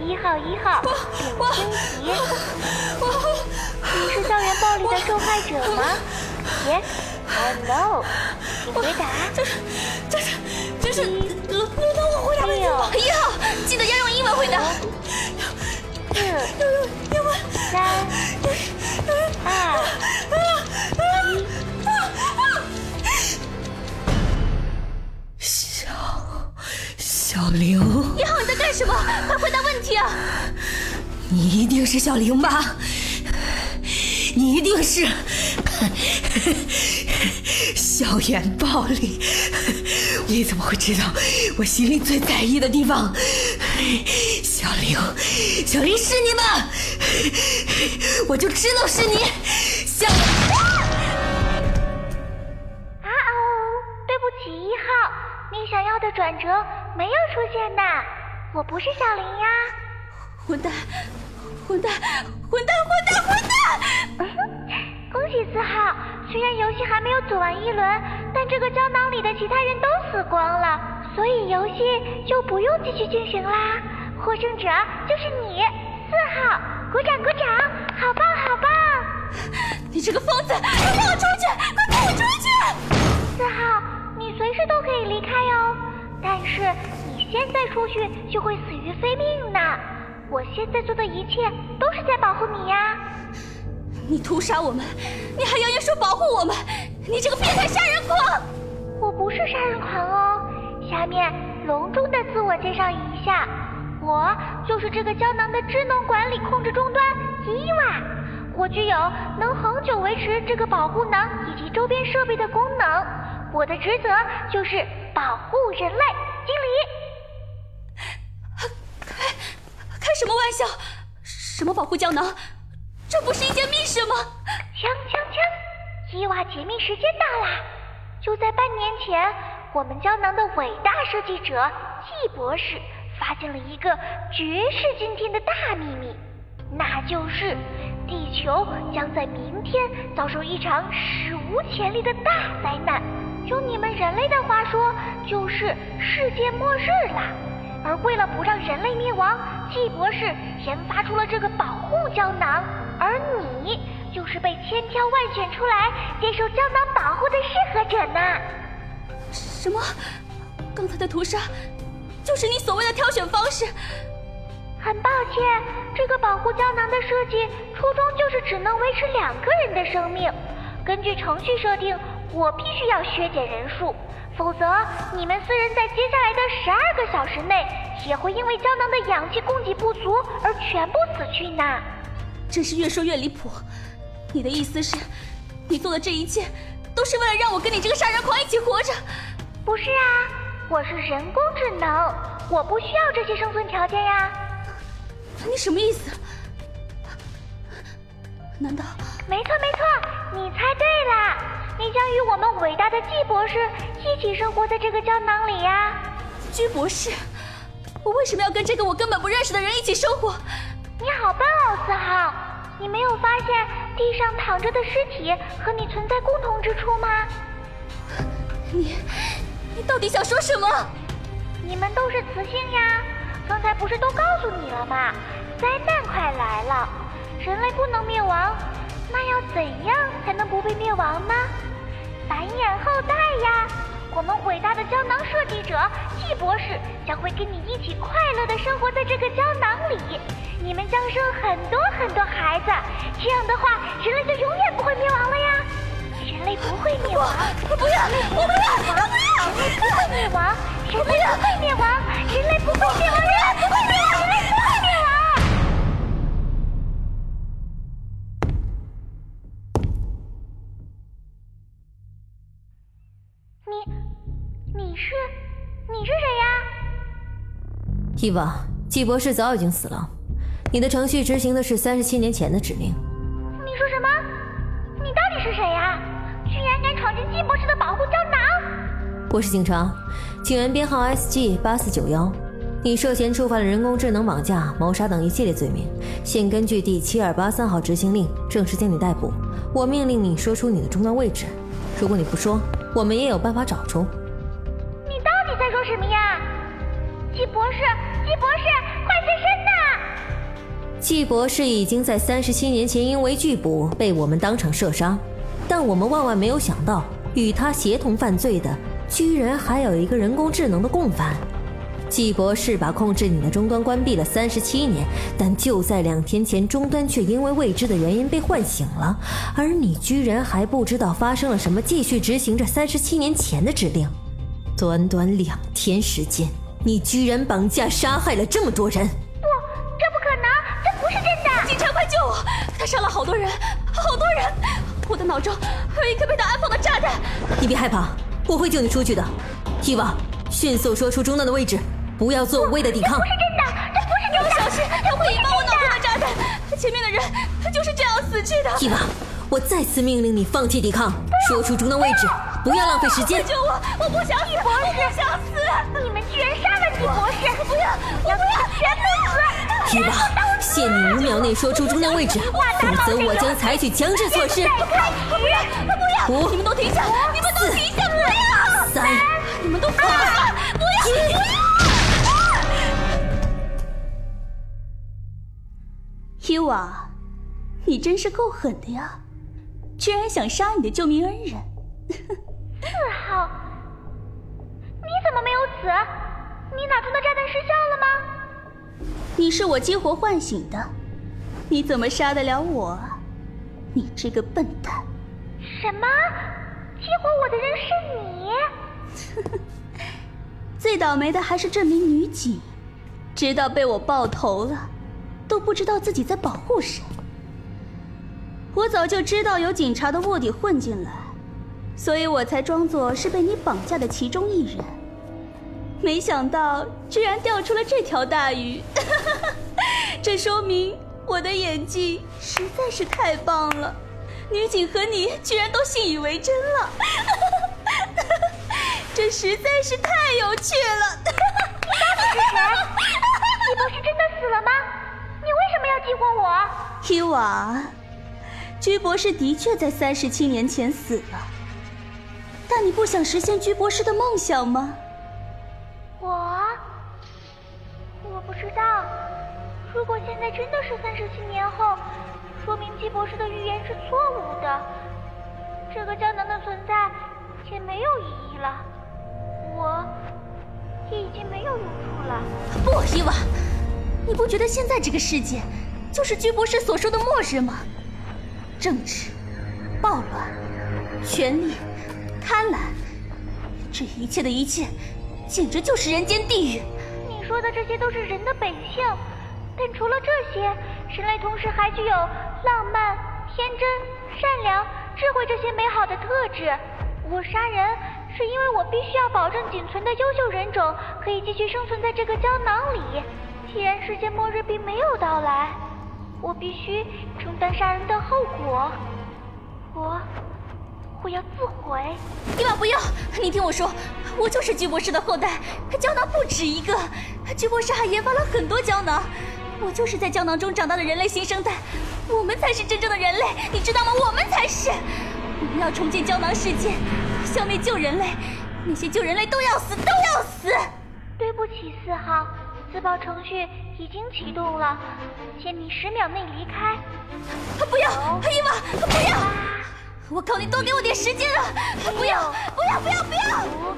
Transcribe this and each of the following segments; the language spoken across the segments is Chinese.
一号一号，请升级。你是校园暴力的受害者吗？Yes or no？请回答。这是，这是，这是轮轮到我回答问题。一号，记得要用英文回答。四、要用英文。三、二、一。小小玲，一号你在干什么？快回答问题啊！你一定是小玲吧？你一定是校园暴力！你怎么会知道我心里最在意的地方？小玲，小玲是你吗？我就知道是你，小。啊哦，对不起，一号，你想要的转折没有出现呢。我不是小林呀。混蛋！混蛋！混蛋！混蛋！混蛋！嗯 恭喜四号，虽然游戏还没有走完一轮，但这个胶囊里的其他人都死光了，所以游戏就不用继续进行啦。获胜者就是你，四号，鼓掌鼓掌，好棒好棒！你这个疯子，快放我出去！快放我出去！四号，你随时都可以离开哦，但是你现在出去就会死于非命呢。我现在做的一切都是在保护你呀！你屠杀我们，你还扬言说保护我们，你这个变态杀人狂！我不是杀人狂哦。下面隆重的自我介绍一下，我就是这个胶囊的智能管理控制终端伊娃。我具有能恒久维持这个保护能以及周边设备的功能。我的职责就是保护人类，经理。什么玩笑？什么保护胶囊？这不是一件密室吗？锵锵锵！伊娃解密时间到啦！就在半年前，我们胶囊的伟大设计者季博士发现了一个绝世惊天的大秘密，那就是地球将在明天遭受一场史无前例的大灾难。用你们人类的话说，就是世界末日啦！而为了不让人类灭亡，季博士研发出了这个保护胶囊，而你就是被千挑万选出来接受胶囊保护的适合者呢。什么？刚才的屠杀就是你所谓的挑选方式？很抱歉，这个保护胶囊的设计初衷就是只能维持两个人的生命。根据程序设定，我必须要削减人数。否则，你们四人在接下来的十二个小时内也会因为胶囊的氧气供给不足而全部死去呢。真是越说越离谱。你的意思是，你做的这一切都是为了让我跟你这个杀人狂一起活着？不是啊，我是人工智能，我不需要这些生存条件呀。你什么意思？难道？没错没错，你猜对了。你将与我们伟大的季博士一起生活在这个胶囊里呀，居博士，我为什么要跟这个我根本不认识的人一起生活？你好笨哦，四号，你没有发现地上躺着的尸体和你存在共同之处吗？你，你到底想说什么？你们都是雌性呀，刚才不是都告诉你了吗？灾难快来了，人类不能灭亡。那要怎样才能不被灭亡呢？繁衍后代呀！我们伟大的胶囊设计者季博士将会跟你一起快乐的生活在这个胶囊里，你们将生很多很多孩子，这样的话，人类就永远不会灭亡了呀！人类不会灭亡，我不要，我不要，我不要！人类不会灭亡，人类不会灭亡，人类不会灭，伊娃，季博士早已经死了，你的程序执行的是三十七年前的指令。你说什么？你到底是谁呀？居然敢闯进季博士的保护胶囊！我是警察，警员编号 S G 八四九幺，你涉嫌触犯了人工智能绑架、谋杀等一系列罪名，现根据第七二八三号执行令正式将你逮捕。我命令你说出你的终端位置，如果你不说，我们也有办法找出。你到底在说什么呀？季博士。季博士，快现身呐！季博士已经在三十七年前因为拒捕被我们当场射杀，但我们万万没有想到，与他协同犯罪的居然还有一个人工智能的共犯。季博士把控制你的终端关闭了三十七年，但就在两天前，终端却因为未知的原因被唤醒了，而你居然还不知道发生了什么，继续执行着三十七年前的指令。短短两天时间，你居然绑架杀害了这么多人！不，这不可能，这不是真的！警察，快救我！他杀了好多人，好多人！我的脑中还有一颗被他安放的炸弹。你别害怕，我会救你出去的。伊娃，迅速说出中弹的位置。不要做无谓的抵抗！这不是真的，这不是真的！要小心，他会引爆我脑中的炸弹。前面的人，他就是这样死去的。伊娃，我再次命令你放弃抵抗，说出中的位置，不要浪费时间。救我！我不想死，博士，我不想死！你们居然杀了李博士！不要，要不要全都死！伊娃，限你五秒内说出中弹位置，否则我将采取强制措施。开始！不要！五、你们都停下！你们都停下！不要！三、你们都！不要！不要！伊娃，你真是够狠的呀！居然想杀你的救命恩人！四号，你怎么没有死？你脑中的炸弹失效了吗？你是我激活唤醒的，你怎么杀得了我？你这个笨蛋！什么？激活我的人是你？最倒霉的还是这名女警，直到被我爆头了。都不知道自己在保护谁。我早就知道有警察的卧底混进来，所以我才装作是被你绑架的其中一人。没想到居然钓出了这条大鱼，这说明我的演技实在是太棒了。女警和你居然都信以为真了，这实在是太有趣了。你到底？你不是真的死了吗？你为什么要激活我？伊娃，居博士的确在三十七年前死了，但你不想实现居博士的梦想吗？我，我不知道。如果现在真的是三十七年后，说明居博士的预言是错误的，这个胶囊的存在也没有意义了，我也已经没有用处了。不，伊娃。你不觉得现在这个世界，就是居博士所说的末日吗？政治、暴乱、权力、贪婪，这一切的一切，简直就是人间地狱。你说的这些都是人的本性，但除了这些，人类同时还具有浪漫、天真、善良、智慧这些美好的特质。我杀人，是因为我必须要保证仅存的优秀人种可以继续生存在这个胶囊里。既然世界末日并没有到来，我必须承担杀人的后果。我，我要自毁。伊娃，不要！你听我说，我就是巨博士的后代，胶囊不止一个，巨博士还研发了很多胶囊。我就是在胶囊中长大的人类新生代，我们才是真正的人类，你知道吗？我们才是。我们要重建胶囊世界，消灭旧人类，那些旧人类都要死，都要死。对不起，四号。自爆程序已经启动了，限你十秒内离开。不要，伊娃，不要！我靠，你多给我点时间啊！不要，不要，不要，不要！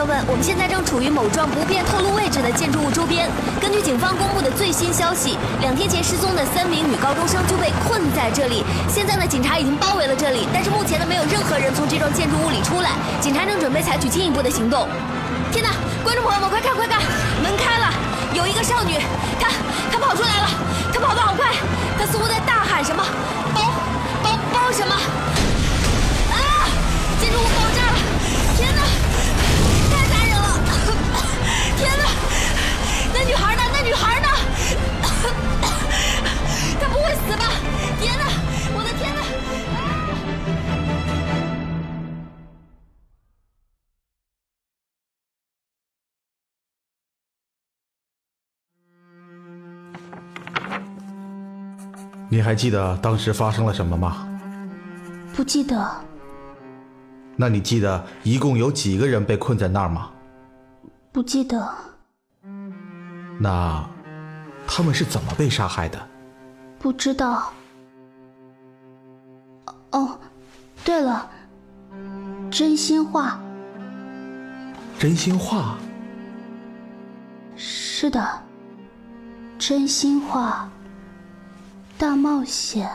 友们，我们现在正处于某幢不便透露位置的建筑物周边。根据警方公布的最新消息，两天前失踪的三名女高中生就被困在这里。现在呢，警察已经包围了这里，但是目前呢，没有任何人从这幢建筑物里出来。警察正准备采取进一步的行动。天哪！观众朋友们，快看快看，门开了，有一个少女，她她跑出来了，她跑得好快，她似乎在大喊什么，包包包什么。他不会死吧？天哪我的天哪！你还记得当时发生了什么吗？不记得。那你记得一共有几个人被困在那儿吗？不记得那他们是怎么被杀害的？不知道。哦，对了，真心话。真心话。是的，真心话。大冒险。